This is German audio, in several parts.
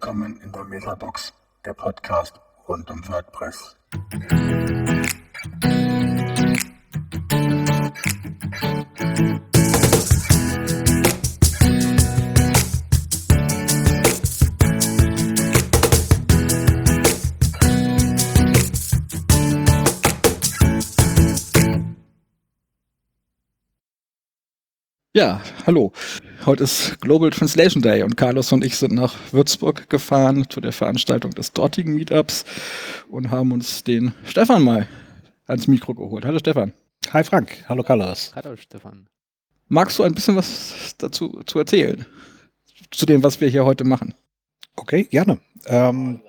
Willkommen in der Metabox, der Podcast rund um WordPress. Ja, hallo. Heute ist Global Translation Day und Carlos und ich sind nach Würzburg gefahren zu der Veranstaltung des dortigen Meetups und haben uns den Stefan mal ans Mikro geholt. Hallo Stefan. Hi Frank. Hallo Carlos. Hallo Stefan. Magst du ein bisschen was dazu zu erzählen? Zu dem, was wir hier heute machen? Okay, gerne. Ähm,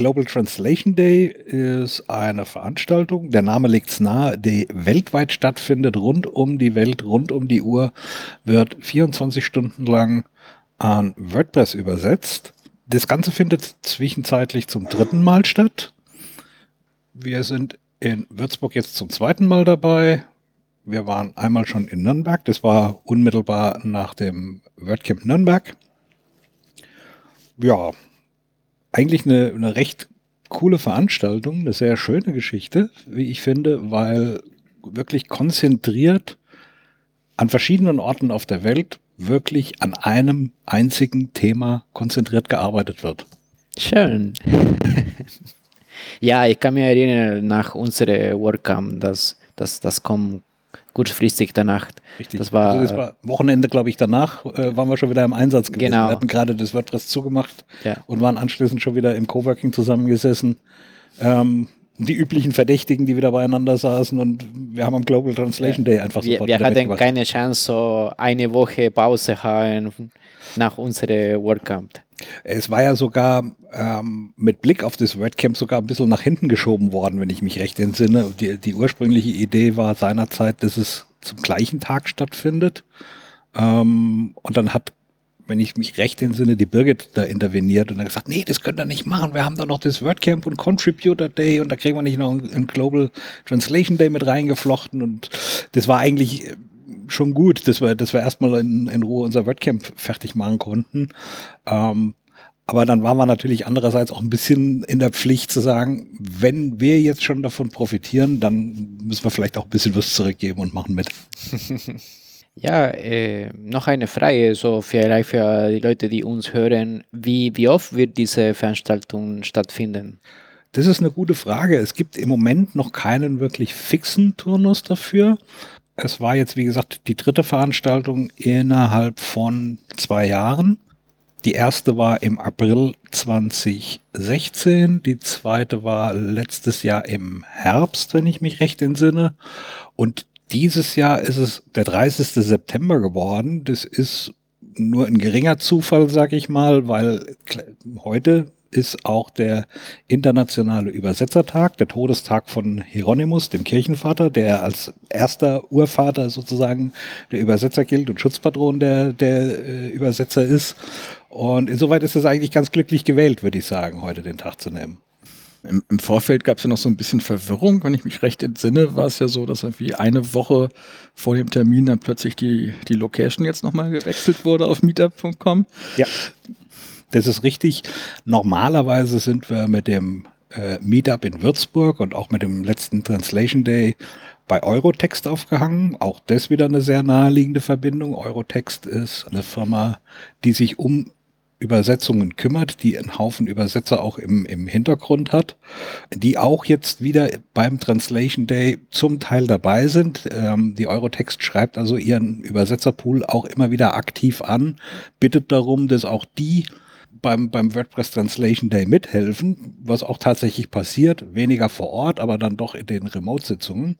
Global Translation Day ist eine Veranstaltung, der Name legt es nahe, die weltweit stattfindet, rund um die Welt, rund um die Uhr, wird 24 Stunden lang an WordPress übersetzt. Das Ganze findet zwischenzeitlich zum dritten Mal statt. Wir sind in Würzburg jetzt zum zweiten Mal dabei. Wir waren einmal schon in Nürnberg, das war unmittelbar nach dem WordCamp Nürnberg. Ja, eigentlich eine, eine recht coole Veranstaltung, eine sehr schöne Geschichte, wie ich finde, weil wirklich konzentriert an verschiedenen Orten auf der Welt wirklich an einem einzigen Thema konzentriert gearbeitet wird. Schön. ja, ich kann mich erinnern, nach unserer WordCamp, dass, dass das kommt kurzfristig danach. Richtig. Das war, also das war Wochenende, glaube ich, danach äh, waren wir schon wieder im Einsatz gewesen. Genau. Wir hatten gerade das WordPress zugemacht ja. und waren anschließend schon wieder im Coworking zusammengesessen. Ähm, die üblichen Verdächtigen, die wieder beieinander saßen und wir haben am Global Translation Day einfach sofort Wir, wir hatten keine Chance, so eine Woche Pause haben nach unserer WordCamp. Es war ja sogar ähm, mit Blick auf das WordCamp sogar ein bisschen nach hinten geschoben worden, wenn ich mich recht entsinne. Die, die ursprüngliche Idee war seinerzeit, dass es zum gleichen Tag stattfindet. Ähm, und dann hat, wenn ich mich recht entsinne, die Birgit da interveniert und dann gesagt, nee, das könnt ihr nicht machen. Wir haben da noch das WordCamp und Contributor Day und da kriegen wir nicht noch einen Global Translation Day mit reingeflochten. Und das war eigentlich schon gut, dass wir, dass wir erstmal in, in Ruhe unser WordCamp fertig machen konnten. Ähm, aber dann waren wir natürlich andererseits auch ein bisschen in der Pflicht zu sagen, wenn wir jetzt schon davon profitieren, dann müssen wir vielleicht auch ein bisschen was zurückgeben und machen mit. Ja, äh, noch eine Frage, so vielleicht für die Leute, die uns hören. Wie, wie oft wird diese Veranstaltung stattfinden? Das ist eine gute Frage. Es gibt im Moment noch keinen wirklich fixen Turnus dafür. Es war jetzt, wie gesagt, die dritte Veranstaltung innerhalb von zwei Jahren. Die erste war im April 2016, die zweite war letztes Jahr im Herbst, wenn ich mich recht entsinne. Und dieses Jahr ist es der 30. September geworden. Das ist nur ein geringer Zufall, sag ich mal, weil heute ist auch der internationale Übersetzertag, der Todestag von Hieronymus, dem Kirchenvater, der als erster Urvater sozusagen der Übersetzer gilt und Schutzpatron der, der äh, Übersetzer ist. Und insoweit ist es eigentlich ganz glücklich gewählt, würde ich sagen, heute den Tag zu nehmen. Im, Im, Vorfeld gab es ja noch so ein bisschen Verwirrung. Wenn ich mich recht entsinne, war es ja so, dass irgendwie eine Woche vor dem Termin dann plötzlich die, die Location jetzt nochmal gewechselt wurde auf meetup.com. Ja. Das ist richtig. Normalerweise sind wir mit dem äh, Meetup in Würzburg und auch mit dem letzten Translation Day bei Eurotext aufgehangen. Auch das wieder eine sehr naheliegende Verbindung. Eurotext ist eine Firma, die sich um Übersetzungen kümmert, die einen Haufen Übersetzer auch im, im Hintergrund hat, die auch jetzt wieder beim Translation Day zum Teil dabei sind. Ähm, die Eurotext schreibt also ihren Übersetzerpool auch immer wieder aktiv an, bittet darum, dass auch die beim, beim WordPress Translation Day mithelfen, was auch tatsächlich passiert, weniger vor Ort, aber dann doch in den Remote-Sitzungen.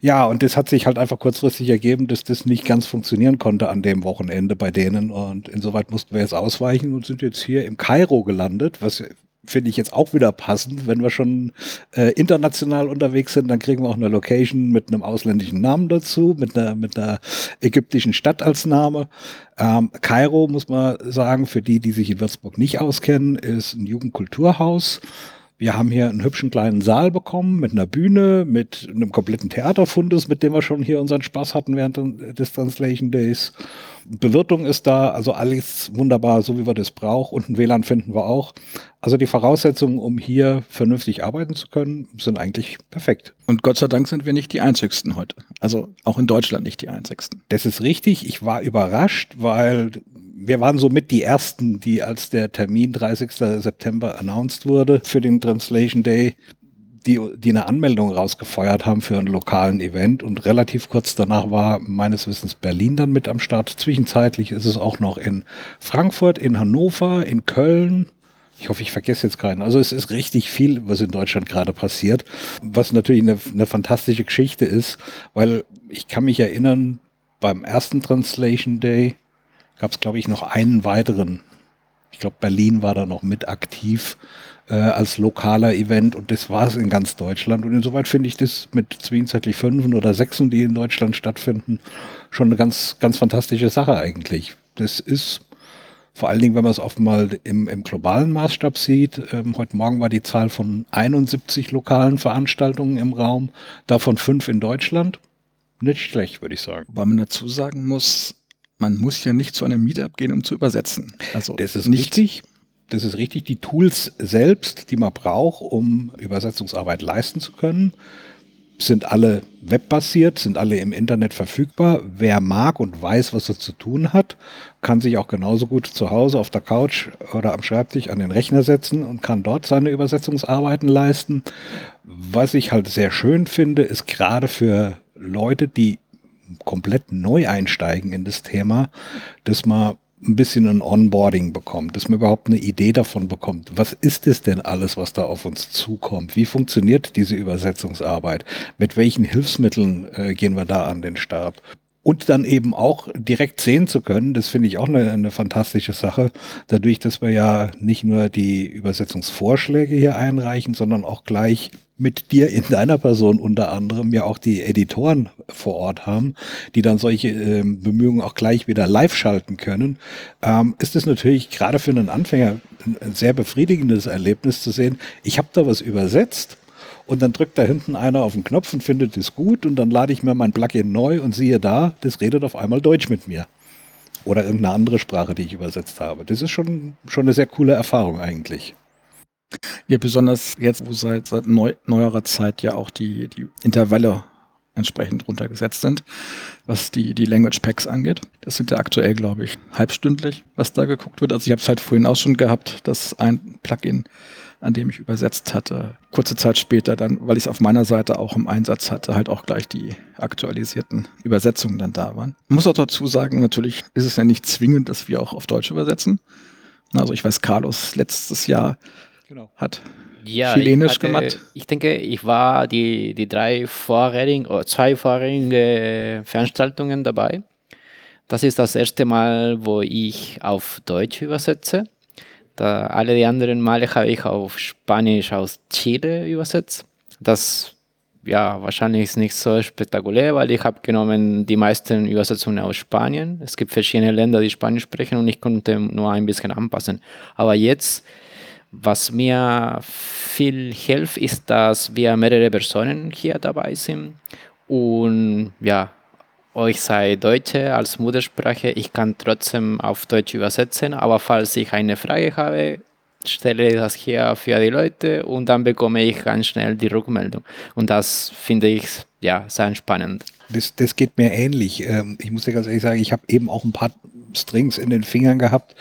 Ja, und das hat sich halt einfach kurzfristig ergeben, dass das nicht ganz funktionieren konnte an dem Wochenende bei denen. Und insoweit mussten wir jetzt ausweichen und sind jetzt hier im Kairo gelandet, was finde ich jetzt auch wieder passend. Wenn wir schon äh, international unterwegs sind, dann kriegen wir auch eine Location mit einem ausländischen Namen dazu, mit einer, mit einer ägyptischen Stadt als Name. Ähm, Kairo, muss man sagen, für die, die sich in Würzburg nicht auskennen, ist ein Jugendkulturhaus. Wir haben hier einen hübschen kleinen Saal bekommen mit einer Bühne, mit einem kompletten Theaterfundus, mit dem wir schon hier unseren Spaß hatten während des Translation Days. Bewirtung ist da, also alles wunderbar, so wie wir das brauchen. Und ein WLAN finden wir auch. Also die Voraussetzungen, um hier vernünftig arbeiten zu können, sind eigentlich perfekt. Und Gott sei Dank sind wir nicht die Einzigsten heute. Also auch in Deutschland nicht die Einzigsten. Das ist richtig. Ich war überrascht, weil wir waren somit die ersten, die als der Termin 30. September announced wurde für den Translation Day, die, die eine Anmeldung rausgefeuert haben für einen lokalen Event und relativ kurz danach war meines Wissens Berlin dann mit am Start. Zwischenzeitlich ist es auch noch in Frankfurt, in Hannover, in Köln. Ich hoffe, ich vergesse jetzt keinen. Also es ist richtig viel, was in Deutschland gerade passiert, was natürlich eine, eine fantastische Geschichte ist, weil ich kann mich erinnern, beim ersten Translation Day gab es, glaube ich, noch einen weiteren. Ich glaube, Berlin war da noch mit aktiv äh, als lokaler Event und das war es in ganz Deutschland. Und insoweit finde ich das mit zwischenzeitlich Fünfen oder Sechsen, die in Deutschland stattfinden, schon eine ganz, ganz fantastische Sache eigentlich. Das ist vor allen Dingen, wenn man es oft mal im, im globalen Maßstab sieht. Ähm, heute Morgen war die Zahl von 71 lokalen Veranstaltungen im Raum, davon fünf in Deutschland. Nicht schlecht, würde ich sagen. Weil man dazu sagen muss, man muss ja nicht zu einem Meetup gehen, um zu übersetzen. Also das ist nicht richtig. Das ist richtig. Die Tools selbst, die man braucht, um Übersetzungsarbeit leisten zu können, sind alle webbasiert, sind alle im Internet verfügbar. Wer mag und weiß, was er zu tun hat, kann sich auch genauso gut zu Hause auf der Couch oder am Schreibtisch an den Rechner setzen und kann dort seine Übersetzungsarbeiten leisten. Was ich halt sehr schön finde, ist gerade für Leute, die komplett neu einsteigen in das Thema, dass man ein bisschen ein Onboarding bekommt, dass man überhaupt eine Idee davon bekommt. Was ist es denn alles, was da auf uns zukommt? Wie funktioniert diese Übersetzungsarbeit? Mit welchen Hilfsmitteln äh, gehen wir da an den Start? Und dann eben auch direkt sehen zu können, das finde ich auch eine, eine fantastische Sache, dadurch, dass wir ja nicht nur die Übersetzungsvorschläge hier einreichen, sondern auch gleich mit dir in deiner Person unter anderem ja auch die Editoren vor Ort haben, die dann solche äh, Bemühungen auch gleich wieder live schalten können, ähm, ist es natürlich gerade für einen Anfänger ein sehr befriedigendes Erlebnis zu sehen, ich habe da was übersetzt und dann drückt da hinten einer auf den Knopf und findet es gut und dann lade ich mir mein Plugin neu und siehe da, das redet auf einmal Deutsch mit mir. Oder irgendeine andere Sprache, die ich übersetzt habe. Das ist schon, schon eine sehr coole Erfahrung eigentlich. Ja, besonders jetzt, wo seit, seit neu, neuerer Zeit ja auch die, die Intervalle entsprechend runtergesetzt sind, was die, die Language Packs angeht. Das sind ja aktuell, glaube ich, halbstündlich, was da geguckt wird. Also ich habe es halt vorhin auch schon gehabt, dass ein Plugin, an dem ich übersetzt hatte, kurze Zeit später dann, weil ich es auf meiner Seite auch im Einsatz hatte, halt auch gleich die aktualisierten Übersetzungen dann da waren. Ich muss auch dazu sagen, natürlich ist es ja nicht zwingend, dass wir auch auf Deutsch übersetzen. Also ich weiß, Carlos letztes Jahr genau. hat ja, Chilenisch hatte, gemacht. Ich denke, ich war die, die drei vorherigen, oder zwei vorherigen Veranstaltungen dabei. Das ist das erste Mal, wo ich auf Deutsch übersetze. Da alle die anderen Male habe ich auf Spanisch aus Chile übersetzt. Das ja, wahrscheinlich ist nicht so spektakulär, weil ich habe genommen die meisten Übersetzungen aus Spanien. Es gibt verschiedene Länder, die Spanisch sprechen und ich konnte nur ein bisschen anpassen. Aber jetzt was mir viel hilft, ist, dass wir mehrere Personen hier dabei sind und ja, euch sei Deutsche als Muttersprache, ich kann trotzdem auf Deutsch übersetzen, aber falls ich eine Frage habe, stelle ich das hier für die Leute und dann bekomme ich ganz schnell die Rückmeldung. Und das finde ich ja sehr spannend. Das, das geht mir ähnlich. Ähm, ich muss dir ganz ehrlich sagen, ich habe eben auch ein paar Strings in den Fingern gehabt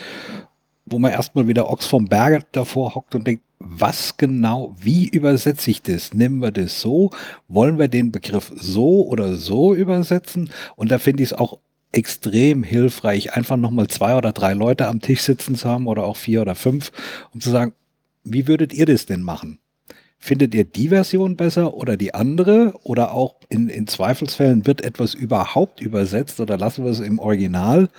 wo man erstmal wieder Ochs vom Berge davor hockt und denkt, was genau, wie übersetze ich das? Nehmen wir das so? Wollen wir den Begriff so oder so übersetzen? Und da finde ich es auch extrem hilfreich, einfach nochmal zwei oder drei Leute am Tisch sitzen zu haben oder auch vier oder fünf, um zu sagen, wie würdet ihr das denn machen? Findet ihr die Version besser oder die andere? Oder auch in, in Zweifelsfällen wird etwas überhaupt übersetzt oder lassen wir es im Original?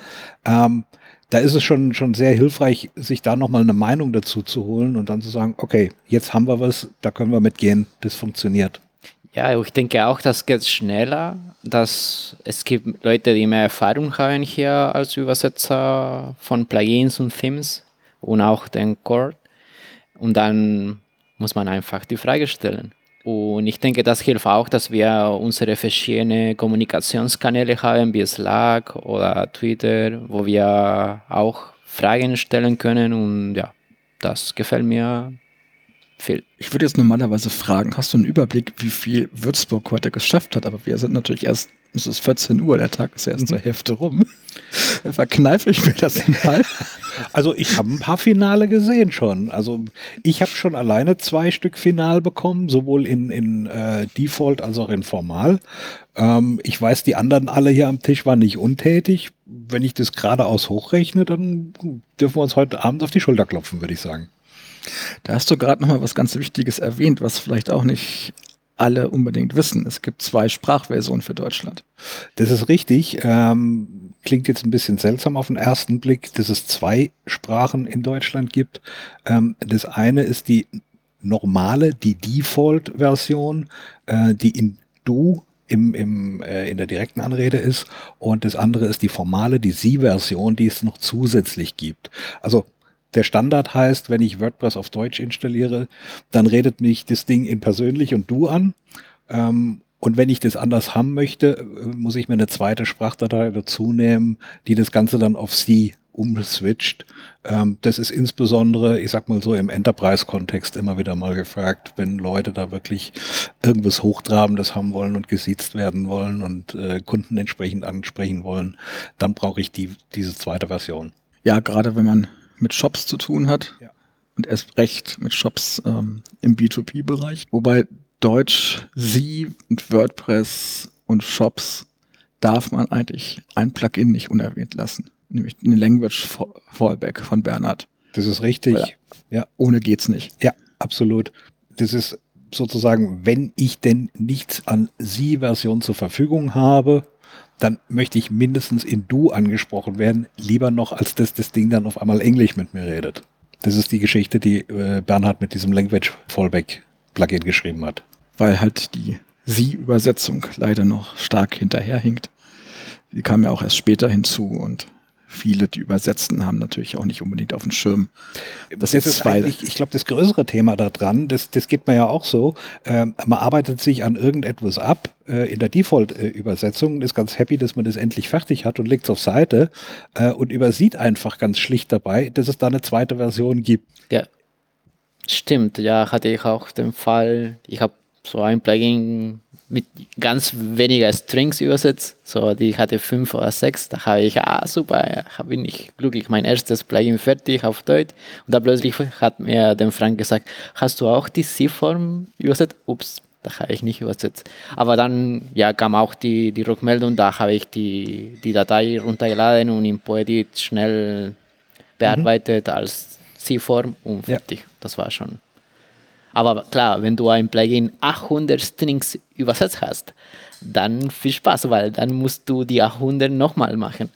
Ähm, da ist es schon, schon sehr hilfreich, sich da nochmal eine Meinung dazu zu holen und dann zu sagen, okay, jetzt haben wir was, da können wir mitgehen, das funktioniert. Ja, ich denke auch, das geht schneller, dass es gibt Leute, die mehr Erfahrung haben hier als Übersetzer von Plugins und Themes und auch den Core. Und dann muss man einfach die Frage stellen. Und ich denke, das hilft auch, dass wir unsere verschiedenen Kommunikationskanäle haben, wie Slack oder Twitter, wo wir auch Fragen stellen können. Und ja, das gefällt mir viel. Ich würde jetzt normalerweise fragen, hast du einen Überblick, wie viel Würzburg heute geschafft hat? Aber wir sind natürlich erst es ist 14 Uhr, der Tag ist erst mhm. zur Hälfte rum. Dann verkneife ich mir das mal. Also ich habe ein paar Finale gesehen schon. Also ich habe schon alleine zwei Stück Final bekommen, sowohl in, in äh, Default als auch in Formal. Ähm, ich weiß, die anderen alle hier am Tisch waren nicht untätig. Wenn ich das geradeaus hochrechne, dann dürfen wir uns heute Abend auf die Schulter klopfen, würde ich sagen. Da hast du gerade noch mal was ganz Wichtiges erwähnt, was vielleicht auch nicht alle unbedingt wissen. Es gibt zwei Sprachversionen für Deutschland. Das ist richtig. Ähm, klingt jetzt ein bisschen seltsam auf den ersten Blick, dass es zwei Sprachen in Deutschland gibt. Ähm, das eine ist die normale, die Default-Version, äh, die in Du im, im, äh, in der direkten Anrede ist. Und das andere ist die formale, die Sie-Version, die es noch zusätzlich gibt. Also der Standard heißt, wenn ich WordPress auf Deutsch installiere, dann redet mich das Ding in persönlich und du an. Ähm, und wenn ich das anders haben möchte, äh, muss ich mir eine zweite Sprachdatei dazu nehmen, die das Ganze dann auf sie umswitcht. Ähm, das ist insbesondere, ich sag mal so, im Enterprise-Kontext immer wieder mal gefragt, wenn Leute da wirklich irgendwas Hochtrabendes haben wollen und gesiezt werden wollen und äh, Kunden entsprechend ansprechen wollen, dann brauche ich die, diese zweite Version. Ja, gerade wenn man mit Shops zu tun hat. Ja. Und erst recht mit Shops ähm, im B2B-Bereich. Wobei Deutsch, Sie und WordPress und Shops darf man eigentlich ein Plugin nicht unerwähnt lassen. Nämlich eine Language Fallback von Bernhard. Das ist richtig. Weil, ja. Ohne geht's nicht. Ja, absolut. Das ist sozusagen, wenn ich denn nichts an Sie-Version zur Verfügung habe, dann möchte ich mindestens in Du angesprochen werden, lieber noch, als dass das Ding dann auf einmal Englisch mit mir redet. Das ist die Geschichte, die äh, Bernhard mit diesem Language Fallback Plugin geschrieben hat. Weil halt die Sie-Übersetzung leider noch stark hinterherhinkt. Die kam ja auch erst später hinzu und viele, die übersetzten, haben natürlich auch nicht unbedingt auf dem Schirm. Das, das ist eigentlich, ich glaube, das größere Thema daran, das, das geht mir ja auch so, äh, man arbeitet sich an irgendetwas ab äh, in der Default-Übersetzung, ist ganz happy, dass man das endlich fertig hat und legt es auf Seite äh, und übersieht einfach ganz schlicht dabei, dass es da eine zweite Version gibt. Ja, stimmt. Ja, hatte ich auch den Fall, ich habe so ein Plugin mit ganz weniger Strings übersetzt. So, die hatte fünf oder sechs. Da habe ich, ah, super, bin ich glücklich, mein erstes Plugin fertig auf Deutsch. Und da plötzlich hat mir der Frank gesagt, hast du auch die C-Form übersetzt? Ups, da habe ich nicht übersetzt. Aber dann ja, kam auch die, die Rückmeldung, da habe ich die, die Datei runtergeladen und in Poedit schnell bearbeitet mhm. als C-Form und fertig. Ja. Das war schon aber klar, wenn du ein Plugin 800 Strings übersetzt hast, dann viel Spaß, weil dann musst du die 800 nochmal machen.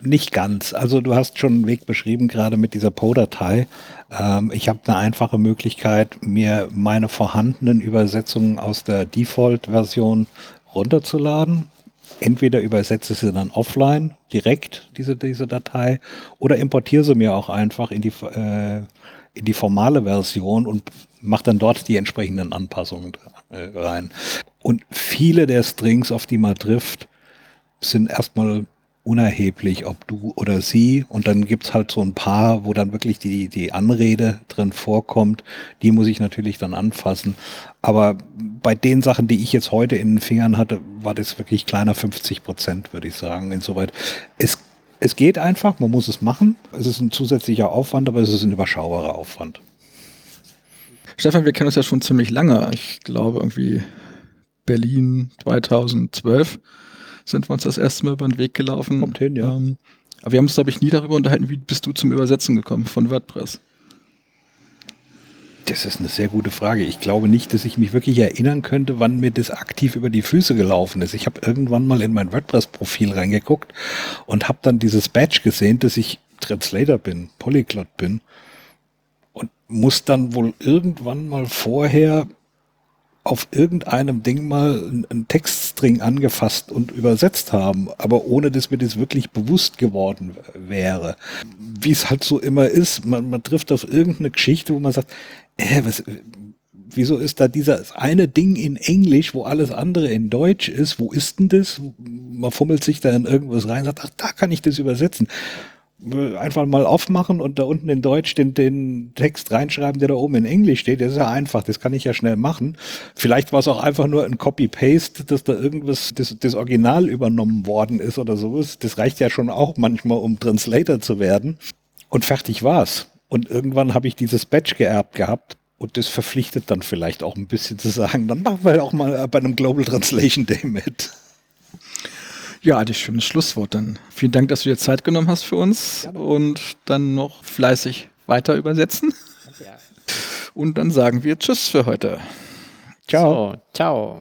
Nicht ganz. Also du hast schon einen Weg beschrieben, gerade mit dieser Po-Datei. Ähm, ich habe eine einfache Möglichkeit, mir meine vorhandenen Übersetzungen aus der Default-Version runterzuladen. Entweder übersetze sie dann offline direkt, diese, diese Datei, oder importiere sie mir auch einfach in die, äh, in die formale Version und macht dann dort die entsprechenden Anpassungen äh, rein. Und viele der Strings, auf die man trifft, sind erstmal unerheblich, ob du oder sie. Und dann gibt's halt so ein paar, wo dann wirklich die, die Anrede drin vorkommt. Die muss ich natürlich dann anfassen. Aber bei den Sachen, die ich jetzt heute in den Fingern hatte, war das wirklich kleiner 50 Prozent, würde ich sagen. Insoweit, es, es geht einfach, man muss es machen. Es ist ein zusätzlicher Aufwand, aber es ist ein überschaubarer Aufwand. Stefan, wir kennen uns ja schon ziemlich lange. Ich glaube irgendwie Berlin 2012 sind wir uns das erste Mal über den Weg gelaufen. Kommt hin, ja. Ähm, aber wir haben uns, glaube ich, nie darüber unterhalten, wie bist du zum Übersetzen gekommen von WordPress? Das ist eine sehr gute Frage. Ich glaube nicht, dass ich mich wirklich erinnern könnte, wann mir das aktiv über die Füße gelaufen ist. Ich habe irgendwann mal in mein WordPress-Profil reingeguckt und habe dann dieses Badge gesehen, dass ich Translator bin, Polyglot bin und muss dann wohl irgendwann mal vorher auf irgendeinem Ding mal einen Textstring angefasst und übersetzt haben, aber ohne dass mir das wirklich bewusst geworden wäre. Wie es halt so immer ist, man, man trifft auf irgendeine Geschichte, wo man sagt, äh, was, wieso ist da dieser eine Ding in Englisch, wo alles andere in Deutsch ist? Wo ist denn das? Man fummelt sich da in irgendwas rein, sagt, ach, da kann ich das übersetzen. Einfach mal aufmachen und da unten in Deutsch den, den Text reinschreiben, der da oben in Englisch steht. Das ist ja einfach, das kann ich ja schnell machen. Vielleicht war es auch einfach nur ein Copy-Paste, dass da irgendwas, das, das Original übernommen worden ist oder sowas. Das reicht ja schon auch manchmal, um Translator zu werden. Und fertig war's. Und irgendwann habe ich dieses Badge geerbt gehabt und das verpflichtet dann vielleicht auch ein bisschen zu sagen, dann machen wir auch mal bei einem Global Translation Day mit. Ja, das schönes Schlusswort dann. Vielen Dank, dass du dir Zeit genommen hast für uns ja. und dann noch fleißig weiter übersetzen. Ja. Und dann sagen wir Tschüss für heute. Ciao. So, ciao.